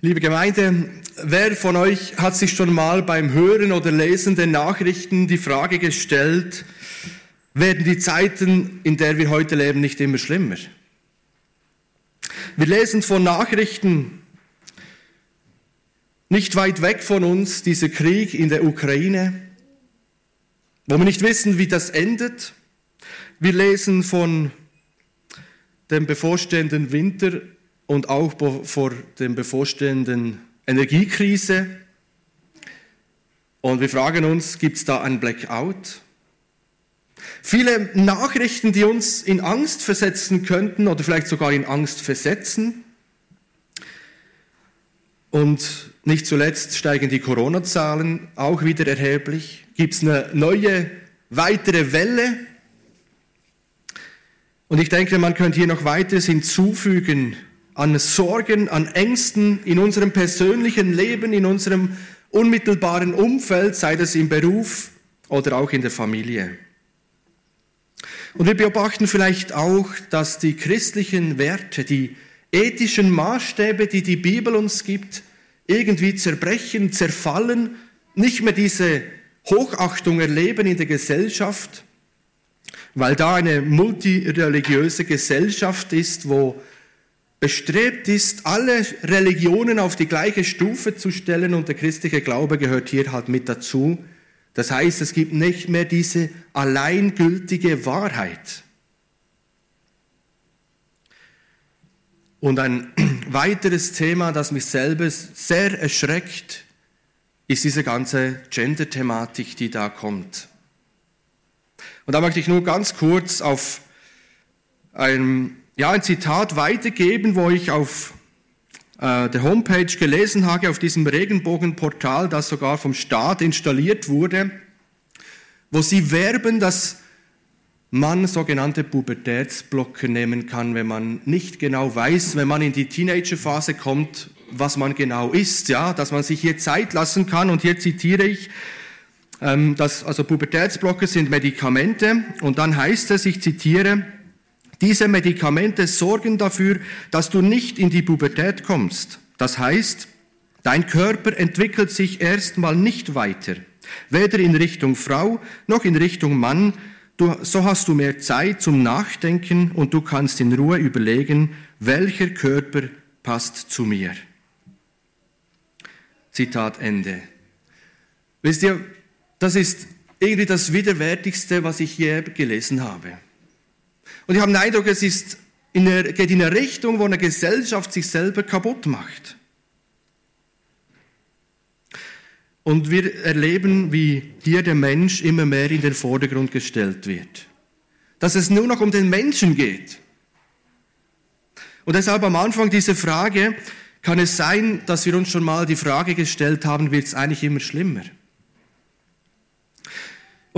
Liebe Gemeinde, wer von euch hat sich schon mal beim Hören oder Lesen der Nachrichten die Frage gestellt, werden die Zeiten, in der wir heute leben, nicht immer schlimmer? Wir lesen von Nachrichten nicht weit weg von uns, dieser Krieg in der Ukraine, wo wir nicht wissen, wie das endet. Wir lesen von dem bevorstehenden Winter und auch vor der bevorstehenden Energiekrise. Und wir fragen uns, gibt es da ein Blackout? Viele Nachrichten, die uns in Angst versetzen könnten oder vielleicht sogar in Angst versetzen. Und nicht zuletzt steigen die Corona-Zahlen auch wieder erheblich. Gibt es eine neue, weitere Welle? Und ich denke, man könnte hier noch weiteres hinzufügen an Sorgen, an Ängsten in unserem persönlichen Leben, in unserem unmittelbaren Umfeld, sei das im Beruf oder auch in der Familie. Und wir beobachten vielleicht auch, dass die christlichen Werte, die ethischen Maßstäbe, die die Bibel uns gibt, irgendwie zerbrechen, zerfallen, nicht mehr diese Hochachtung erleben in der Gesellschaft, weil da eine multireligiöse Gesellschaft ist, wo bestrebt ist, alle Religionen auf die gleiche Stufe zu stellen und der christliche Glaube gehört hier halt mit dazu. Das heißt, es gibt nicht mehr diese alleingültige Wahrheit. Und ein weiteres Thema, das mich selber sehr erschreckt, ist diese ganze Gender-Thematik, die da kommt. Und da möchte ich nur ganz kurz auf ein ja, ein Zitat weitergeben, wo ich auf äh, der Homepage gelesen habe, auf diesem Regenbogenportal, das sogar vom Staat installiert wurde, wo sie werben, dass man sogenannte Pubertätsblocker nehmen kann, wenn man nicht genau weiß, wenn man in die Teenagerphase kommt, was man genau ist, ja, dass man sich hier Zeit lassen kann. Und hier zitiere ich, ähm, dass also Pubertätsblocker sind Medikamente. Und dann heißt es, ich zitiere, diese Medikamente sorgen dafür, dass du nicht in die Pubertät kommst. Das heißt, dein Körper entwickelt sich erstmal nicht weiter, weder in Richtung Frau noch in Richtung Mann. Du, so hast du mehr Zeit zum Nachdenken und du kannst in Ruhe überlegen, welcher Körper passt zu mir. Zitat Ende. Wisst ihr, das ist irgendwie das Widerwärtigste, was ich je gelesen habe. Und ich habe den Eindruck, es ist in eine, geht in eine Richtung, wo eine Gesellschaft sich selber kaputt macht. Und wir erleben, wie hier der Mensch immer mehr in den Vordergrund gestellt wird. Dass es nur noch um den Menschen geht. Und deshalb am Anfang diese Frage, kann es sein, dass wir uns schon mal die Frage gestellt haben, wird es eigentlich immer schlimmer?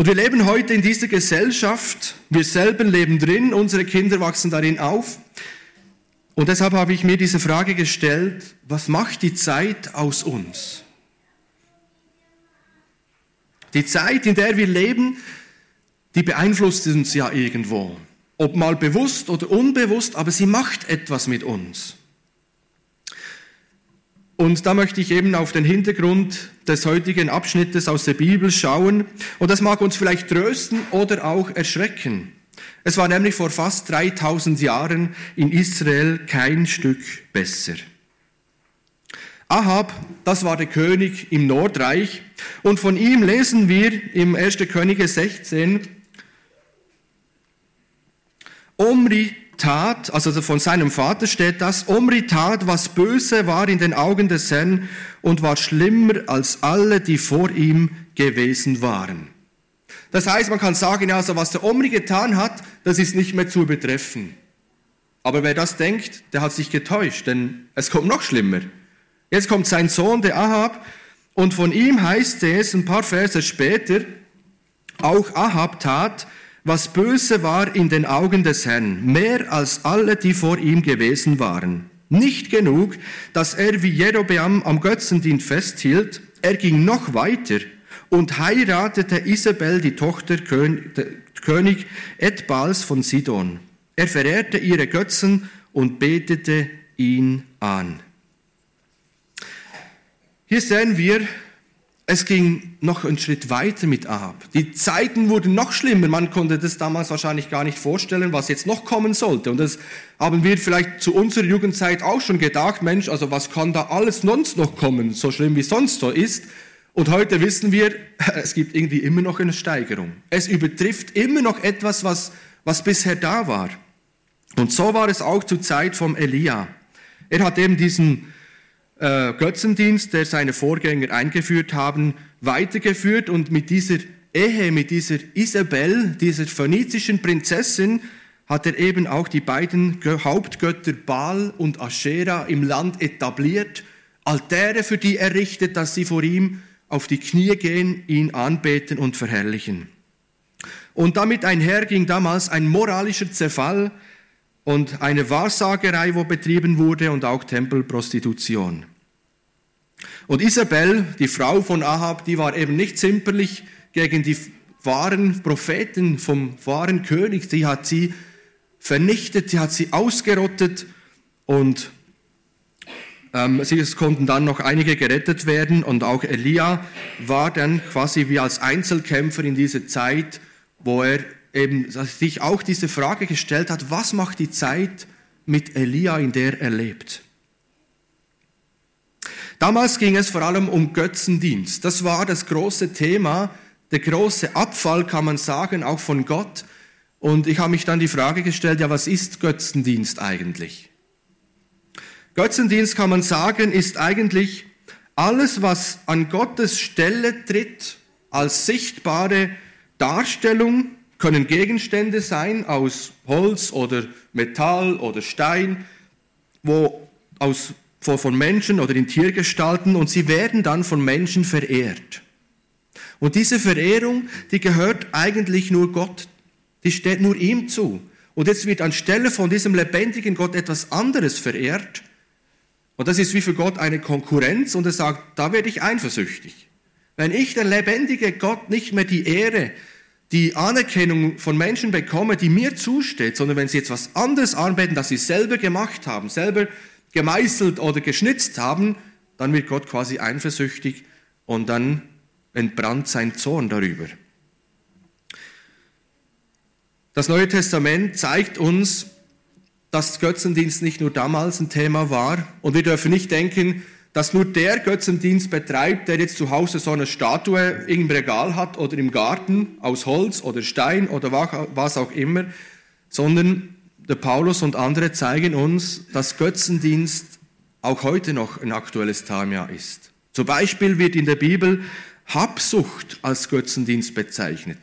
Und wir leben heute in dieser Gesellschaft, wir selber leben drin, unsere Kinder wachsen darin auf. Und deshalb habe ich mir diese Frage gestellt, was macht die Zeit aus uns? Die Zeit, in der wir leben, die beeinflusst uns ja irgendwo. Ob mal bewusst oder unbewusst, aber sie macht etwas mit uns. Und da möchte ich eben auf den Hintergrund des heutigen Abschnittes aus der Bibel schauen. Und das mag uns vielleicht trösten oder auch erschrecken. Es war nämlich vor fast 3000 Jahren in Israel kein Stück besser. Ahab, das war der König im Nordreich. Und von ihm lesen wir im 1. Könige 16, Omri tat, also von seinem Vater steht das, Omri tat, was böse war in den Augen des Herrn und war schlimmer als alle, die vor ihm gewesen waren. Das heißt, man kann sagen, also was der Omri getan hat, das ist nicht mehr zu betreffen. Aber wer das denkt, der hat sich getäuscht, denn es kommt noch schlimmer. Jetzt kommt sein Sohn, der Ahab, und von ihm heißt es ein paar Verse später, auch Ahab tat, was böse war in den Augen des Herrn, mehr als alle, die vor ihm gewesen waren. Nicht genug, dass er wie Jerobeam am Götzendienst festhielt, er ging noch weiter und heiratete Isabel, die Tochter König Edbals von Sidon. Er verehrte ihre Götzen und betete ihn an. Hier sehen wir, es ging noch einen Schritt weiter mit Ahab. Die Zeiten wurden noch schlimmer. Man konnte das damals wahrscheinlich gar nicht vorstellen, was jetzt noch kommen sollte. Und das haben wir vielleicht zu unserer Jugendzeit auch schon gedacht. Mensch, also was kann da alles sonst noch kommen, so schlimm wie sonst so ist? Und heute wissen wir, es gibt irgendwie immer noch eine Steigerung. Es übertrifft immer noch etwas, was, was bisher da war. Und so war es auch zur Zeit vom Elia. Er hat eben diesen äh, Götzendienst, der seine Vorgänger eingeführt haben, weitergeführt und mit dieser Ehe, mit dieser Isabel, dieser phönizischen Prinzessin, hat er eben auch die beiden Hauptgötter Baal und Aschera im Land etabliert, Altäre für die errichtet, dass sie vor ihm auf die Knie gehen, ihn anbeten und verherrlichen. Und damit einher ging damals ein moralischer Zerfall und eine Wahrsagerei, wo betrieben wurde und auch Tempelprostitution. Und Isabel, die Frau von Ahab, die war eben nicht zimperlich gegen die wahren Propheten vom wahren König. Die hat sie vernichtet, die hat sie ausgerottet und ähm, es konnten dann noch einige gerettet werden und auch Elia war dann quasi wie als Einzelkämpfer in dieser Zeit, wo er eben sich auch diese Frage gestellt hat, was macht die Zeit mit Elia, in der er lebt? Damals ging es vor allem um Götzendienst. Das war das große Thema, der große Abfall, kann man sagen, auch von Gott. Und ich habe mich dann die Frage gestellt, ja, was ist Götzendienst eigentlich? Götzendienst, kann man sagen, ist eigentlich alles, was an Gottes Stelle tritt, als sichtbare Darstellung, können Gegenstände sein aus Holz oder Metall oder Stein, wo aus von Menschen oder in Tiergestalten und sie werden dann von Menschen verehrt. Und diese Verehrung, die gehört eigentlich nur Gott, die steht nur ihm zu. Und jetzt wird anstelle von diesem lebendigen Gott etwas anderes verehrt. Und das ist wie für Gott eine Konkurrenz und er sagt, da werde ich eifersüchtig. Wenn ich, der lebendige Gott, nicht mehr die Ehre, die Anerkennung von Menschen bekomme, die mir zusteht, sondern wenn sie jetzt was anderes anbeten, das sie selber gemacht haben, selber gemeißelt oder geschnitzt haben, dann wird Gott quasi eifersüchtig und dann entbrannt sein Zorn darüber. Das Neue Testament zeigt uns, dass Götzendienst nicht nur damals ein Thema war und wir dürfen nicht denken, dass nur der Götzendienst betreibt, der jetzt zu Hause so eine Statue im Regal hat oder im Garten aus Holz oder Stein oder was auch immer, sondern der Paulus und andere zeigen uns, dass Götzendienst auch heute noch ein aktuelles Thema ist. Zum Beispiel wird in der Bibel Habsucht als Götzendienst bezeichnet.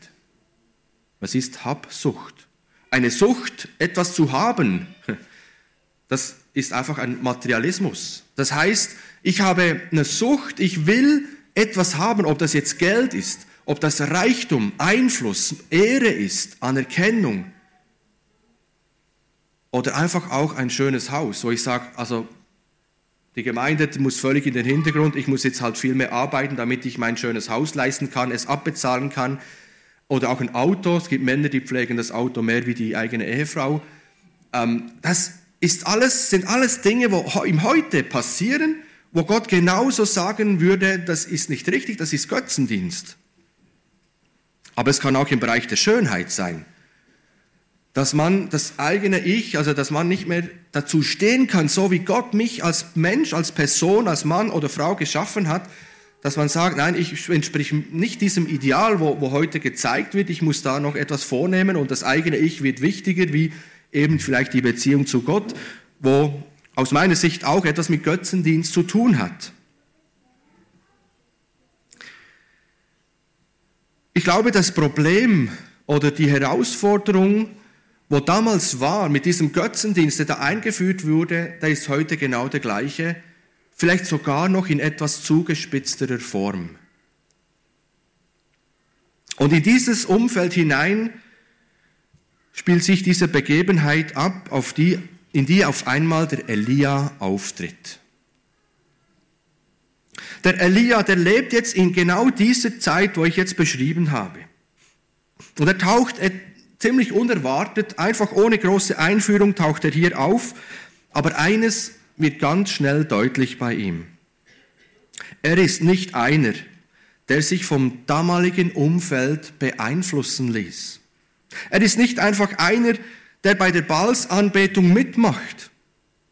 Was ist Habsucht? Eine Sucht, etwas zu haben, das ist einfach ein Materialismus. Das heißt, ich habe eine Sucht, ich will etwas haben, ob das jetzt Geld ist, ob das Reichtum, Einfluss, Ehre ist, Anerkennung, oder einfach auch ein schönes Haus, wo ich sage, also die Gemeinde muss völlig in den Hintergrund, ich muss jetzt halt viel mehr arbeiten, damit ich mein schönes Haus leisten kann, es abbezahlen kann. Oder auch ein Auto, es gibt Männer, die pflegen das Auto mehr wie die eigene Ehefrau. Ähm, das ist alles, sind alles Dinge, wo im Heute passieren, wo Gott genauso sagen würde, das ist nicht richtig, das ist Götzendienst. Aber es kann auch im Bereich der Schönheit sein dass man das eigene Ich, also dass man nicht mehr dazu stehen kann, so wie Gott mich als Mensch, als Person, als Mann oder Frau geschaffen hat, dass man sagt, nein, ich entspreche nicht diesem Ideal, wo, wo heute gezeigt wird, ich muss da noch etwas vornehmen und das eigene Ich wird wichtiger, wie eben vielleicht die Beziehung zu Gott, wo aus meiner Sicht auch etwas mit Götzendienst zu tun hat. Ich glaube, das Problem oder die Herausforderung wo damals war mit diesem Götzendienst, der da eingeführt wurde, der ist heute genau der gleiche, vielleicht sogar noch in etwas zugespitzterer Form. Und in dieses Umfeld hinein spielt sich diese Begebenheit ab, auf die, in die auf einmal der Elia auftritt. Der Elia, der lebt jetzt in genau dieser Zeit, wo ich jetzt beschrieben habe. Und er taucht ziemlich unerwartet, einfach ohne große Einführung taucht er hier auf, aber eines wird ganz schnell deutlich bei ihm. Er ist nicht einer, der sich vom damaligen Umfeld beeinflussen ließ. Er ist nicht einfach einer, der bei der Balsanbetung mitmacht,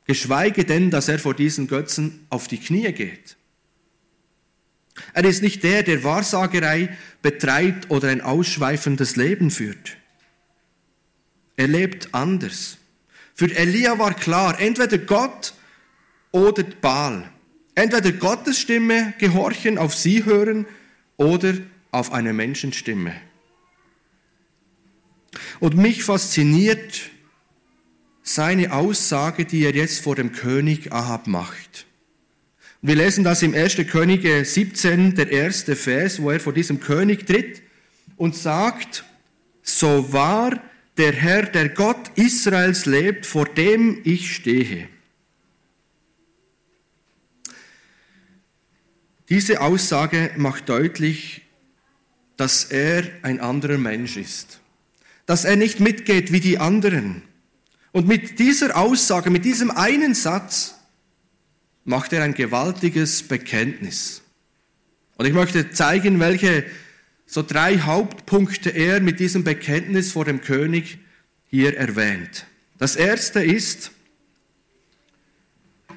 geschweige denn, dass er vor diesen Götzen auf die Knie geht. Er ist nicht der, der Wahrsagerei betreibt oder ein ausschweifendes Leben führt. Er lebt anders. Für Elia war klar, entweder Gott oder Baal. Entweder Gottes Stimme gehorchen, auf sie hören oder auf eine Menschenstimme. Und mich fasziniert seine Aussage, die er jetzt vor dem König Ahab macht. Wir lesen das im 1. Könige 17, der erste Vers, wo er vor diesem König tritt und sagt, so wahr der Herr, der Gott Israels lebt, vor dem ich stehe. Diese Aussage macht deutlich, dass er ein anderer Mensch ist, dass er nicht mitgeht wie die anderen. Und mit dieser Aussage, mit diesem einen Satz, macht er ein gewaltiges Bekenntnis. Und ich möchte zeigen, welche so drei Hauptpunkte er mit diesem Bekenntnis vor dem König hier erwähnt. Das erste ist,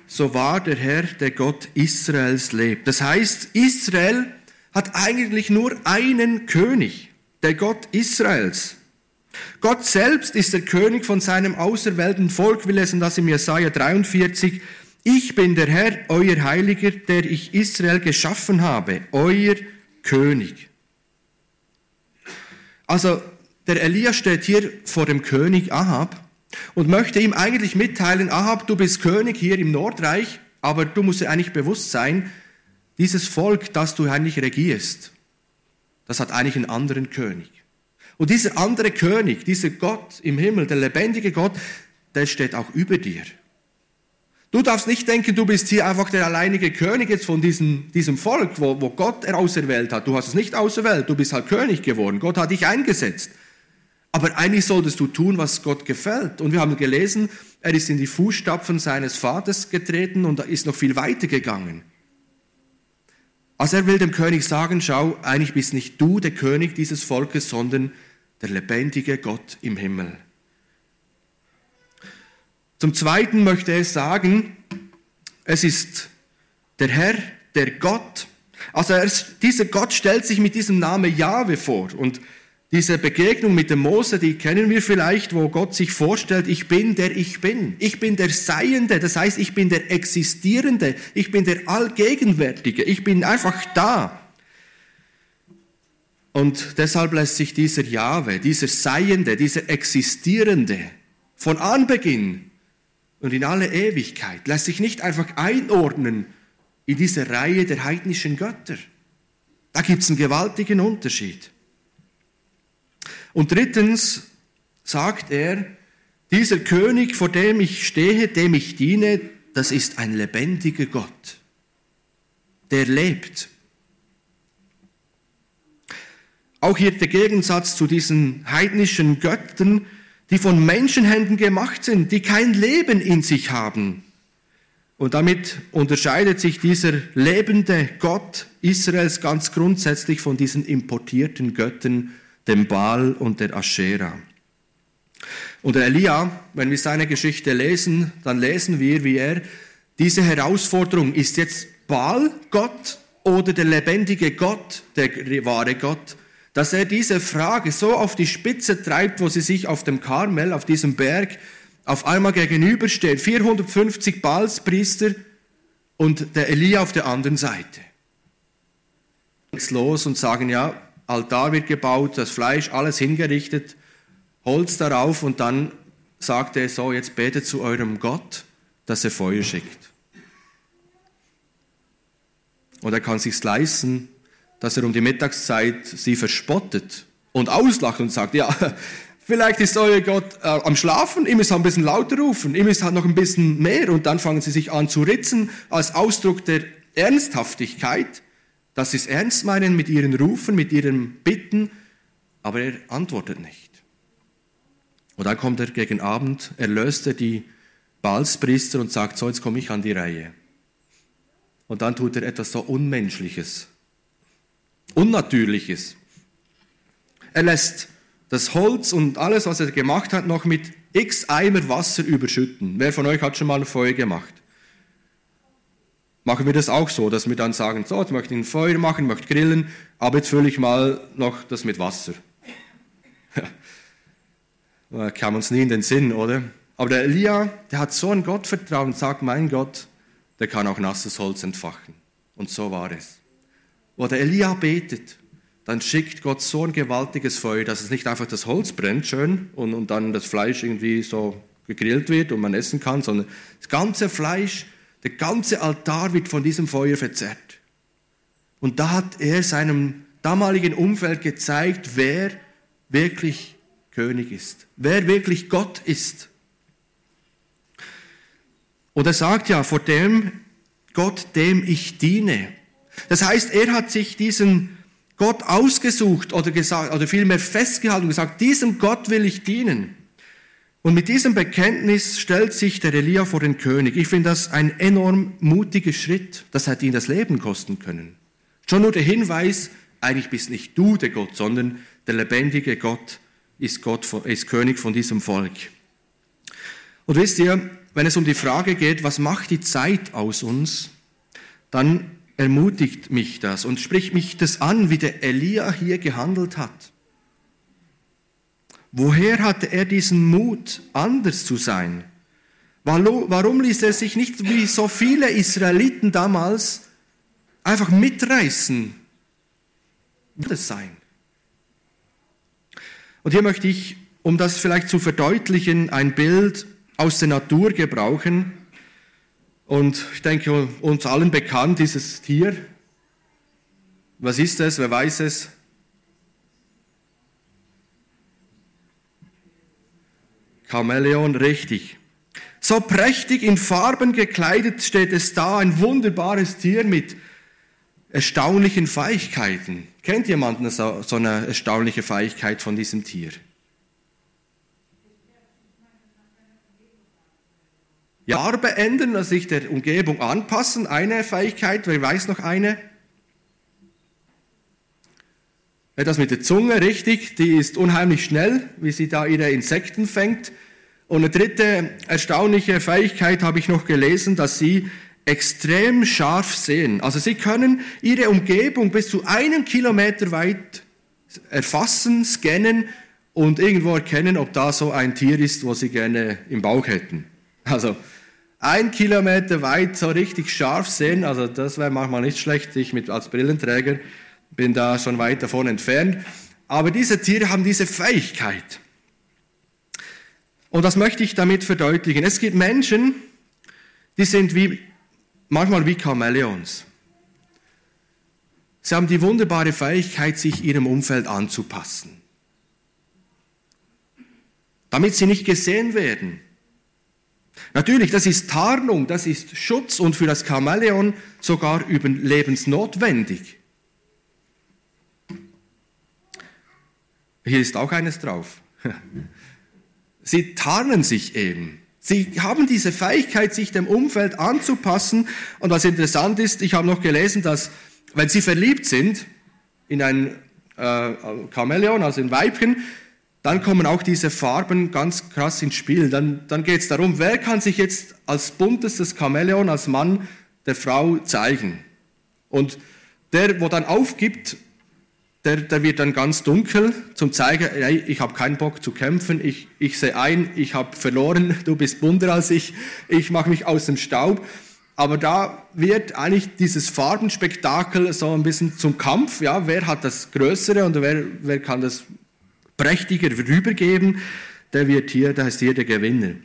so wahr der Herr, der Gott Israels lebt. Das heißt, Israel hat eigentlich nur einen König, der Gott Israels. Gott selbst ist der König von seinem auserwählten Volk. Wir lesen das im Jesaja 43. Ich bin der Herr, euer Heiliger, der ich Israel geschaffen habe, euer König. Also, der Elia steht hier vor dem König Ahab und möchte ihm eigentlich mitteilen, Ahab, du bist König hier im Nordreich, aber du musst dir eigentlich bewusst sein, dieses Volk, das du eigentlich regierst, das hat eigentlich einen anderen König. Und dieser andere König, dieser Gott im Himmel, der lebendige Gott, der steht auch über dir. Du darfst nicht denken, du bist hier einfach der alleinige König jetzt von diesem, diesem Volk, wo, wo Gott auserwählt hat. Du hast es nicht auserwählt, du bist halt König geworden. Gott hat dich eingesetzt. Aber eigentlich solltest du tun, was Gott gefällt. Und wir haben gelesen, er ist in die Fußstapfen seines Vaters getreten und ist noch viel weiter gegangen. Also er will dem König sagen, schau, eigentlich bist nicht du der König dieses Volkes, sondern der lebendige Gott im Himmel. Zum Zweiten möchte er sagen, es ist der Herr, der Gott. Also er, dieser Gott stellt sich mit diesem Namen Jahwe vor. Und diese Begegnung mit dem Mose, die kennen wir vielleicht, wo Gott sich vorstellt, ich bin der ich bin. Ich bin der Seiende, das heißt, ich bin der Existierende, ich bin der Allgegenwärtige, ich bin einfach da. Und deshalb lässt sich dieser Jahwe, dieser Seiende, dieser Existierende von Anbeginn und in alle Ewigkeit, lässt sich nicht einfach einordnen in diese Reihe der heidnischen Götter. Da gibt es einen gewaltigen Unterschied. Und drittens sagt er, dieser König, vor dem ich stehe, dem ich diene, das ist ein lebendiger Gott. Der lebt. Auch hier der Gegensatz zu diesen heidnischen Göttern, die von Menschenhänden gemacht sind, die kein Leben in sich haben. Und damit unterscheidet sich dieser lebende Gott Israels ganz grundsätzlich von diesen importierten Göttern, dem Baal und der Aschera. Und der Elia, wenn wir seine Geschichte lesen, dann lesen wir, wie er diese Herausforderung, ist jetzt Baal Gott oder der lebendige Gott, der wahre Gott, dass er diese Frage so auf die Spitze treibt, wo sie sich auf dem Karmel, auf diesem Berg, auf einmal gegenübersteht. 450 Baalspriester und der Elia auf der anderen Seite. Los und sagen, ja, Altar wird gebaut, das Fleisch, alles hingerichtet, Holz darauf und dann sagt er so, jetzt betet zu eurem Gott, dass er Feuer schickt. Und er kann sich leisten, dass er um die Mittagszeit sie verspottet und auslacht und sagt, ja, vielleicht ist euer Gott äh, am Schlafen, ihr müsst ein bisschen lauter rufen, ihr müsst halt noch ein bisschen mehr und dann fangen sie sich an zu ritzen als Ausdruck der Ernsthaftigkeit dass sie es ernst meinen mit ihren Rufen, mit ihren Bitten, aber er antwortet nicht. Und dann kommt er gegen Abend, erlöst er die Balspriester und sagt, so jetzt komme ich an die Reihe. Und dann tut er etwas so Unmenschliches, Unnatürliches. Er lässt das Holz und alles, was er gemacht hat, noch mit x Eimer Wasser überschütten. Wer von euch hat schon mal ein Feuer gemacht? Machen wir das auch so, dass wir dann sagen, so, jetzt möchte ich ein Feuer machen, möchte grillen, aber jetzt fülle ich mal noch das mit Wasser. kam uns nie in den Sinn, oder? Aber der Elia, der hat so ein Gottvertrauen und sagt, mein Gott, der kann auch nasses Holz entfachen. Und so war es. Wo der Elia betet, dann schickt Gott so ein gewaltiges Feuer, dass es nicht einfach das Holz brennt schön und, und dann das Fleisch irgendwie so gegrillt wird und man essen kann, sondern das ganze Fleisch, der ganze Altar wird von diesem Feuer verzerrt. Und da hat er seinem damaligen Umfeld gezeigt, wer wirklich König ist, wer wirklich Gott ist. Und er sagt ja, vor dem Gott, dem ich diene. Das heißt, er hat sich diesen Gott ausgesucht oder gesagt, oder vielmehr festgehalten und gesagt, diesem Gott will ich dienen. Und mit diesem Bekenntnis stellt sich der Elia vor den König. Ich finde das ein enorm mutiger Schritt. Das hätte ihn das Leben kosten können. Schon nur der Hinweis, eigentlich bist nicht du der Gott, sondern der lebendige Gott ist, Gott, ist König von diesem Volk. Und wisst ihr, wenn es um die Frage geht, was macht die Zeit aus uns, dann ermutigt mich das und spricht mich das an, wie der Elia hier gehandelt hat. Woher hatte er diesen Mut, anders zu sein? Warum ließ er sich nicht wie so viele Israeliten damals einfach mitreißen? Das sein. Und hier möchte ich, um das vielleicht zu verdeutlichen, ein Bild aus der Natur gebrauchen. Und ich denke, uns allen bekannt dieses Tier. Was ist es? Wer weiß es? Chamäleon, richtig. So prächtig in Farben gekleidet steht es da, ein wunderbares Tier mit erstaunlichen Fähigkeiten. Kennt jemand so, so eine erstaunliche Fähigkeit von diesem Tier? Farbe ändern, also sich der Umgebung anpassen, eine Fähigkeit, wer weiß noch eine? Das mit der Zunge, richtig, die ist unheimlich schnell, wie sie da ihre Insekten fängt. Und eine dritte erstaunliche Fähigkeit habe ich noch gelesen, dass sie extrem scharf sehen. Also sie können ihre Umgebung bis zu einem Kilometer weit erfassen, scannen und irgendwo erkennen, ob da so ein Tier ist, wo sie gerne im Bauch hätten. Also ein Kilometer weit so richtig scharf sehen, also das wäre manchmal nicht schlecht, ich mit, als Brillenträger bin da schon weit davon entfernt. Aber diese Tiere haben diese Fähigkeit. Und das möchte ich damit verdeutlichen. Es gibt Menschen, die sind wie, manchmal wie Chamäleons. Sie haben die wunderbare Fähigkeit, sich ihrem Umfeld anzupassen. Damit sie nicht gesehen werden. Natürlich, das ist Tarnung, das ist Schutz und für das Chamäleon sogar überlebensnotwendig. Hier ist auch eines drauf. Sie tarnen sich eben. Sie haben diese Fähigkeit, sich dem Umfeld anzupassen. Und was interessant ist, ich habe noch gelesen, dass wenn sie verliebt sind in ein äh, Chamäleon, also in Weibchen, dann kommen auch diese Farben ganz krass ins Spiel. Dann, dann geht es darum, wer kann sich jetzt als buntestes Chamäleon, als Mann der Frau zeigen. Und der, wo dann aufgibt, der, der wird dann ganz dunkel, zum zeigen, hey, ich habe keinen Bock zu kämpfen, ich, ich sehe ein, ich habe verloren, du bist bunter als ich, ich mache mich aus dem Staub. Aber da wird eigentlich dieses Farbenspektakel so ein bisschen zum Kampf. Ja, wer hat das Größere und wer, wer kann das prächtiger rübergeben, der wird hier, der ist hier der Gewinner.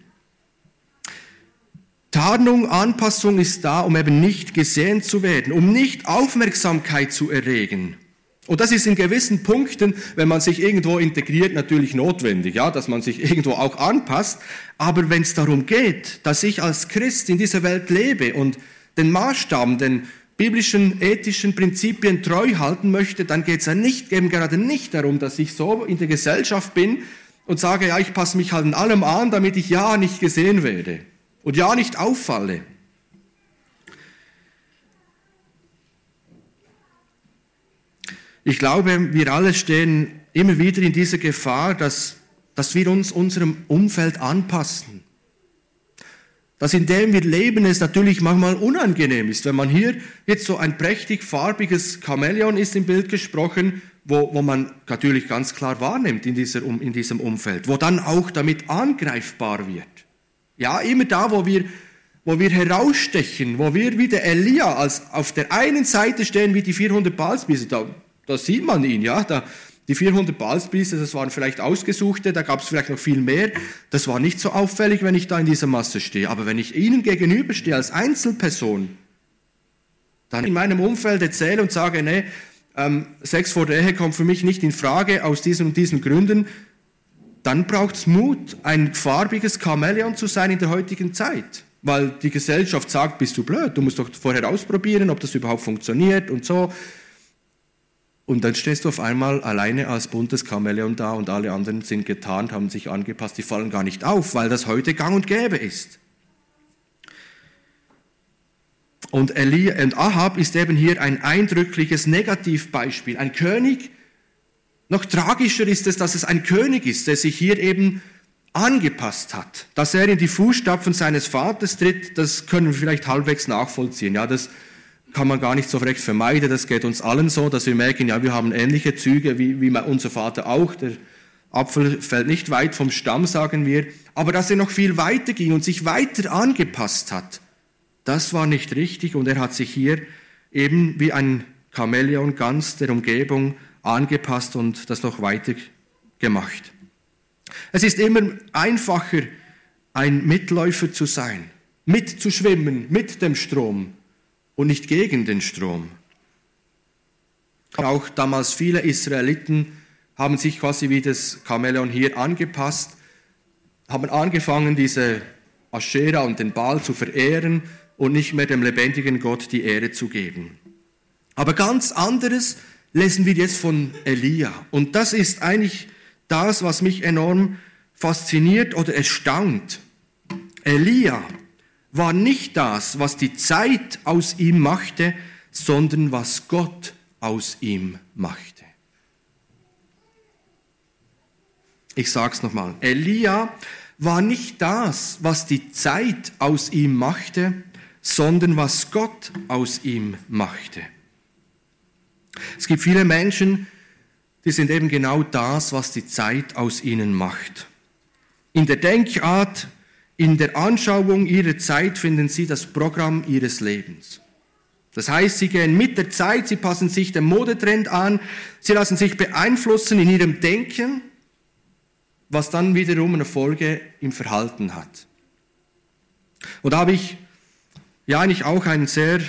Tarnung, Anpassung ist da, um eben nicht gesehen zu werden, um nicht Aufmerksamkeit zu erregen. Und das ist in gewissen Punkten, wenn man sich irgendwo integriert, natürlich notwendig, ja, dass man sich irgendwo auch anpasst. Aber wenn es darum geht, dass ich als Christ in dieser Welt lebe und den Maßstab, den biblischen, ethischen Prinzipien treu halten möchte, dann geht es ja nicht, eben gerade nicht darum, dass ich so in der Gesellschaft bin und sage, ja, ich passe mich halt in allem an, damit ich ja nicht gesehen werde und ja nicht auffalle. Ich glaube, wir alle stehen immer wieder in dieser Gefahr, dass, dass wir uns unserem Umfeld anpassen. Dass in dem wir leben es natürlich manchmal unangenehm ist, wenn man hier jetzt so ein prächtig farbiges Chamäleon ist im Bild gesprochen, wo, wo man natürlich ganz klar wahrnimmt in, dieser, in diesem Umfeld, wo dann auch damit angreifbar wird. Ja, immer da, wo wir, wo wir herausstechen, wo wir wie der Elia als auf der einen Seite stehen wie die 400 Balsbiese, da, da sieht man ihn, ja, da, die 400 Balsbiese, das waren vielleicht ausgesuchte, da gab es vielleicht noch viel mehr. Das war nicht so auffällig, wenn ich da in dieser Masse stehe. Aber wenn ich ihnen gegenüberstehe als Einzelperson, dann in meinem Umfeld erzähle und sage, nee, ähm, Sex vor der Ehe kommt für mich nicht in Frage aus diesen und diesen Gründen, dann braucht es Mut, ein farbiges Chamäleon zu sein in der heutigen Zeit. Weil die Gesellschaft sagt, bist du blöd, du musst doch vorher ausprobieren, ob das überhaupt funktioniert und so. Und dann stehst du auf einmal alleine als buntes Chamäleon da und alle anderen sind getarnt, haben sich angepasst, die fallen gar nicht auf, weil das heute gang und gäbe ist. Und, Elia, und Ahab ist eben hier ein eindrückliches Negativbeispiel. Ein König, noch tragischer ist es, dass es ein König ist, der sich hier eben angepasst hat. Dass er in die Fußstapfen seines Vaters tritt, das können wir vielleicht halbwegs nachvollziehen. Ja, das kann man gar nicht so recht vermeiden. Das geht uns allen so, dass wir merken, ja, wir haben ähnliche Züge wie, wie unser Vater auch. Der Apfel fällt nicht weit vom Stamm, sagen wir. Aber dass er noch viel weiter ging und sich weiter angepasst hat, das war nicht richtig und er hat sich hier eben wie ein Chamäleon ganz der Umgebung angepasst und das noch weiter gemacht. Es ist immer einfacher, ein Mitläufer zu sein, mitzuschwimmen mit dem Strom und nicht gegen den Strom. Auch damals viele Israeliten haben sich quasi wie das Chamäleon hier angepasst, haben angefangen, diese Aschera und den Baal zu verehren und nicht mehr dem lebendigen Gott die Ehre zu geben. Aber ganz anderes lesen wir jetzt von Elia. Und das ist eigentlich das, was mich enorm fasziniert oder erstaunt. Elia war nicht das, was die Zeit aus ihm machte, sondern was Gott aus ihm machte. Ich sage es nochmal. Elia war nicht das, was die Zeit aus ihm machte, sondern was Gott aus ihm machte. Es gibt viele Menschen, die sind eben genau das, was die Zeit aus ihnen macht. In der Denkart, in der Anschauung ihrer Zeit finden sie das Programm ihres Lebens. Das heißt, sie gehen mit der Zeit, sie passen sich dem Modetrend an, sie lassen sich beeinflussen in ihrem Denken, was dann wiederum eine Folge im Verhalten hat. Und da habe ich ja eigentlich auch ein sehr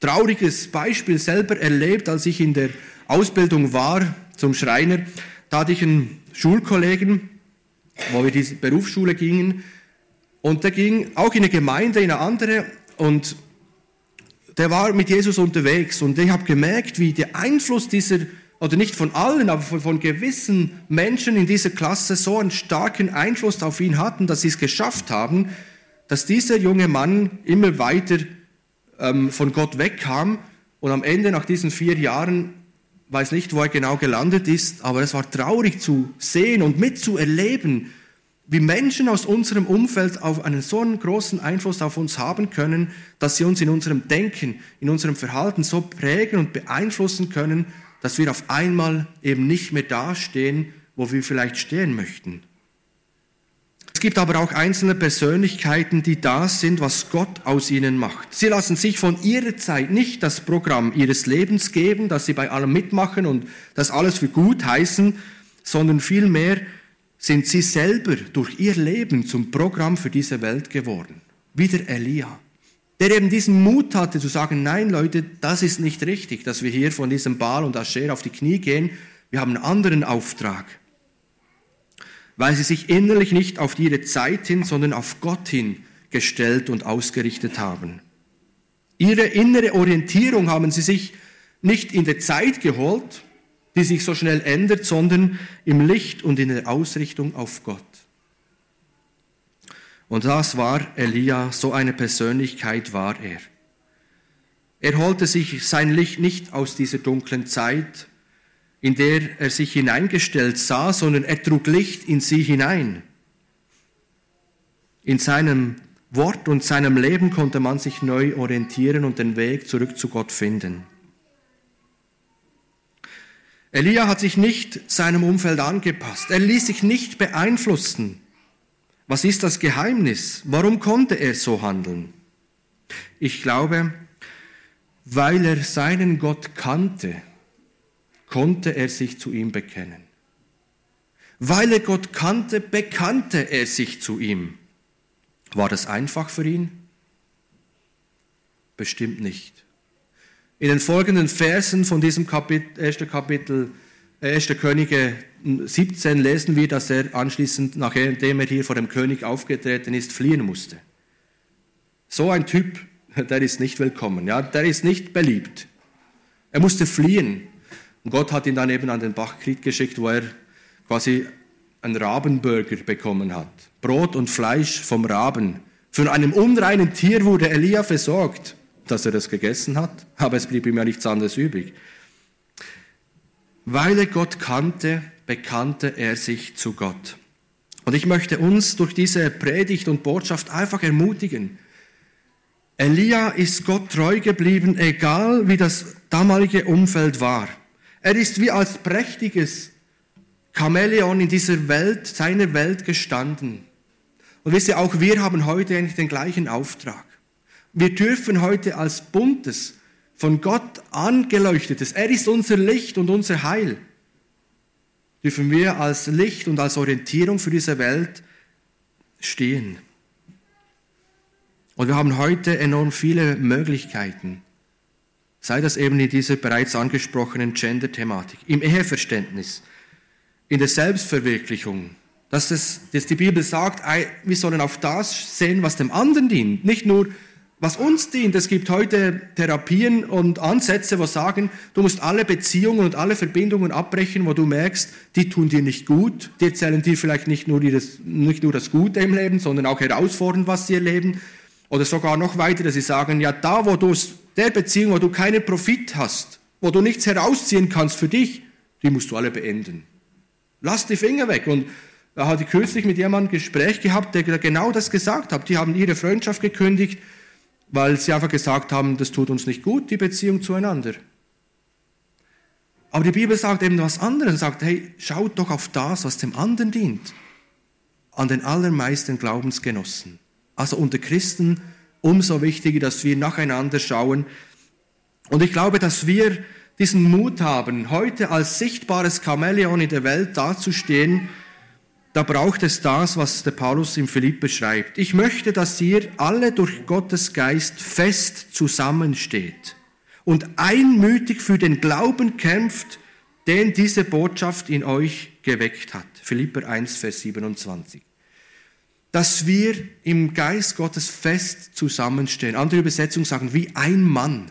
trauriges Beispiel selber erlebt, als ich in der Ausbildung war zum Schreiner. Da hatte ich einen Schulkollegen, wo wir diese Berufsschule gingen. Und der ging auch in eine Gemeinde, in eine andere. Und der war mit Jesus unterwegs. Und ich habe gemerkt, wie der Einfluss dieser, oder nicht von allen, aber von, von gewissen Menschen in dieser Klasse so einen starken Einfluss auf ihn hatten, dass sie es geschafft haben, dass dieser junge Mann immer weiter ähm, von Gott wegkam und am Ende nach diesen vier Jahren, weiß nicht, wo er genau gelandet ist, aber es war traurig zu sehen und mitzuerleben, wie Menschen aus unserem Umfeld auf einen so einen großen Einfluss auf uns haben können, dass sie uns in unserem Denken, in unserem Verhalten so prägen und beeinflussen können, dass wir auf einmal eben nicht mehr dastehen, wo wir vielleicht stehen möchten gibt aber auch einzelne Persönlichkeiten, die das sind, was Gott aus ihnen macht. Sie lassen sich von ihrer Zeit nicht das Programm ihres Lebens geben, dass sie bei allem mitmachen und das alles für gut heißen, sondern vielmehr sind sie selber durch ihr Leben zum Programm für diese Welt geworden. Wie der Elia, der eben diesen Mut hatte zu sagen, nein Leute, das ist nicht richtig, dass wir hier von diesem Baal und Ascher auf die Knie gehen, wir haben einen anderen Auftrag weil sie sich innerlich nicht auf ihre Zeit hin, sondern auf Gott hin gestellt und ausgerichtet haben. Ihre innere Orientierung haben sie sich nicht in der Zeit geholt, die sich so schnell ändert, sondern im Licht und in der Ausrichtung auf Gott. Und das war Elia, so eine Persönlichkeit war er. Er holte sich sein Licht nicht aus dieser dunklen Zeit, in der er sich hineingestellt sah, sondern er trug Licht in sie hinein. In seinem Wort und seinem Leben konnte man sich neu orientieren und den Weg zurück zu Gott finden. Elia hat sich nicht seinem Umfeld angepasst. Er ließ sich nicht beeinflussen. Was ist das Geheimnis? Warum konnte er so handeln? Ich glaube, weil er seinen Gott kannte, konnte er sich zu ihm bekennen. Weil er Gott kannte, bekannte er sich zu ihm. War das einfach für ihn? Bestimmt nicht. In den folgenden Versen von diesem Kapitel, 1. Kapitel 1. Könige 17 lesen wir, dass er anschließend, nachdem er hier vor dem König aufgetreten ist, fliehen musste. So ein Typ, der ist nicht willkommen, ja, der ist nicht beliebt. Er musste fliehen. Und Gott hat ihn dann eben an den Bachkrieg geschickt, wo er quasi einen Rabenburger bekommen hat. Brot und Fleisch vom Raben. Von einem unreinen Tier wurde Elia versorgt, dass er das gegessen hat, aber es blieb ihm ja nichts anderes übrig. Weil er Gott kannte, bekannte er sich zu Gott. Und ich möchte uns durch diese Predigt und Botschaft einfach ermutigen. Elia ist Gott treu geblieben, egal wie das damalige Umfeld war. Er ist wie als prächtiges Chamäleon in dieser Welt, seiner Welt gestanden. Und wisst ihr, auch wir haben heute eigentlich den gleichen Auftrag. Wir dürfen heute als buntes, von Gott angeleuchtetes, er ist unser Licht und unser Heil, dürfen wir als Licht und als Orientierung für diese Welt stehen. Und wir haben heute enorm viele Möglichkeiten, sei das eben in dieser bereits angesprochenen Gender-Thematik, im Eheverständnis, in der Selbstverwirklichung, dass, es, dass die Bibel sagt, wir sollen auf das sehen, was dem anderen dient, nicht nur was uns dient. Es gibt heute Therapien und Ansätze, wo sagen, du musst alle Beziehungen und alle Verbindungen abbrechen, wo du merkst, die tun dir nicht gut, die erzählen dir vielleicht nicht nur, das, nicht nur das Gute im Leben, sondern auch herausfordernd, was sie erleben. Oder sogar noch weiter, dass sie sagen, ja, da, wo du der Beziehung, wo du keinen Profit hast, wo du nichts herausziehen kannst für dich, die musst du alle beenden. Lass die Finger weg. Und da hatte ich kürzlich mit jemandem ein Gespräch gehabt, der genau das gesagt hat. Die haben ihre Freundschaft gekündigt, weil sie einfach gesagt haben, das tut uns nicht gut, die Beziehung zueinander. Aber die Bibel sagt eben was anderes, sagt, hey, schaut doch auf das, was dem anderen dient. An den allermeisten Glaubensgenossen. Also unter Christen umso wichtiger, dass wir nacheinander schauen. Und ich glaube, dass wir diesen Mut haben, heute als sichtbares Chamäleon in der Welt dazustehen, da braucht es das, was der Paulus im Philipp schreibt. Ich möchte, dass ihr alle durch Gottes Geist fest zusammensteht und einmütig für den Glauben kämpft, den diese Botschaft in euch geweckt hat. Philipper 1, Vers 27 dass wir im Geist Gottes fest zusammenstehen. Andere Übersetzungen sagen, wie ein Mann.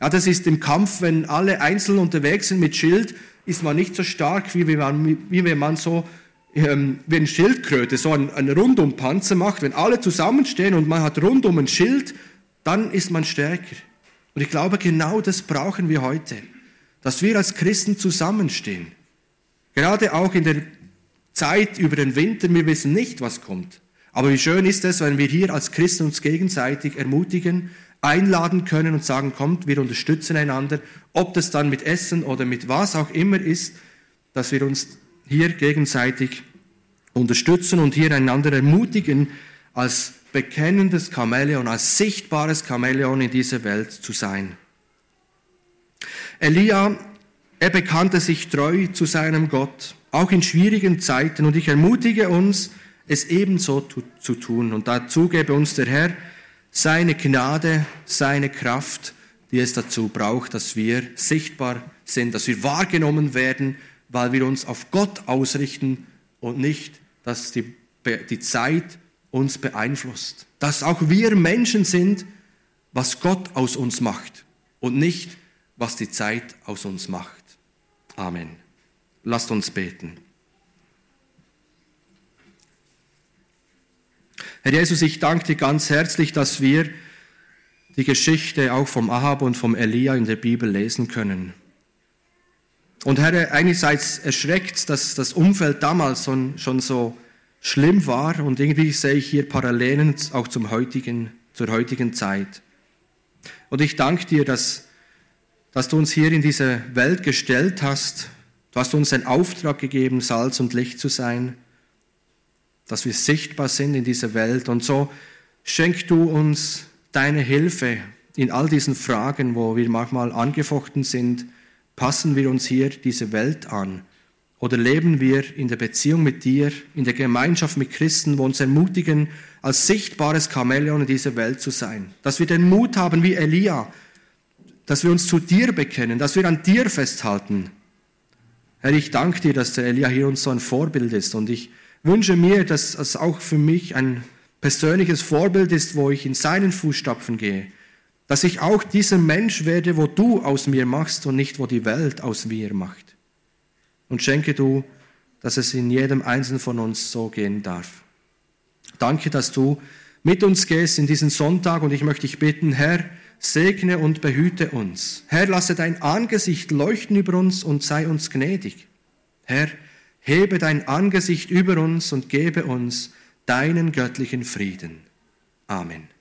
Ja, das ist im Kampf, wenn alle einzeln unterwegs sind mit Schild, ist man nicht so stark, wie wenn man, wie wenn man so ähm, wie ein Schildkröte so einen, einen Rundumpanzer macht. Wenn alle zusammenstehen und man hat rundum ein Schild, dann ist man stärker. Und ich glaube, genau das brauchen wir heute, dass wir als Christen zusammenstehen. Gerade auch in der Zeit über den Winter, wir wissen nicht, was kommt. Aber wie schön ist es, wenn wir hier als Christen uns gegenseitig ermutigen, einladen können und sagen, kommt, wir unterstützen einander, ob das dann mit Essen oder mit was auch immer ist, dass wir uns hier gegenseitig unterstützen und hier einander ermutigen, als bekennendes Chamäleon, als sichtbares Chamäleon in dieser Welt zu sein. Elia, er bekannte sich treu zu seinem Gott auch in schwierigen Zeiten. Und ich ermutige uns, es ebenso zu tun. Und dazu gebe uns der Herr seine Gnade, seine Kraft, die es dazu braucht, dass wir sichtbar sind, dass wir wahrgenommen werden, weil wir uns auf Gott ausrichten und nicht, dass die, die Zeit uns beeinflusst. Dass auch wir Menschen sind, was Gott aus uns macht und nicht, was die Zeit aus uns macht. Amen. Lasst uns beten. Herr Jesus, ich danke dir ganz herzlich, dass wir die Geschichte auch vom Ahab und vom Elia in der Bibel lesen können. Und Herr, einerseits erschreckt, dass das Umfeld damals schon, so schlimm war und irgendwie sehe ich hier Parallelen auch zum heutigen, zur heutigen Zeit. Und ich danke dir, dass, dass du uns hier in diese Welt gestellt hast. Du hast uns einen Auftrag gegeben, Salz und Licht zu sein, dass wir sichtbar sind in dieser Welt. Und so schenk du uns deine Hilfe in all diesen Fragen, wo wir manchmal angefochten sind. Passen wir uns hier diese Welt an? Oder leben wir in der Beziehung mit dir, in der Gemeinschaft mit Christen, wo uns ermutigen, als sichtbares Chamäleon in dieser Welt zu sein? Dass wir den Mut haben wie Elia, dass wir uns zu dir bekennen, dass wir an dir festhalten. Herr, ich danke dir, dass der Elia hier uns so ein Vorbild ist und ich wünsche mir, dass es auch für mich ein persönliches Vorbild ist, wo ich in seinen Fußstapfen gehe. Dass ich auch dieser Mensch werde, wo du aus mir machst und nicht wo die Welt aus mir macht und schenke du, dass es in jedem Einzelnen von uns so gehen darf. Danke, dass du mit uns gehst in diesen Sonntag und ich möchte dich bitten, Herr, segne und behüte uns. Herr, lasse dein Angesicht leuchten über uns und sei uns gnädig. Herr, hebe dein Angesicht über uns und gebe uns deinen göttlichen Frieden. Amen.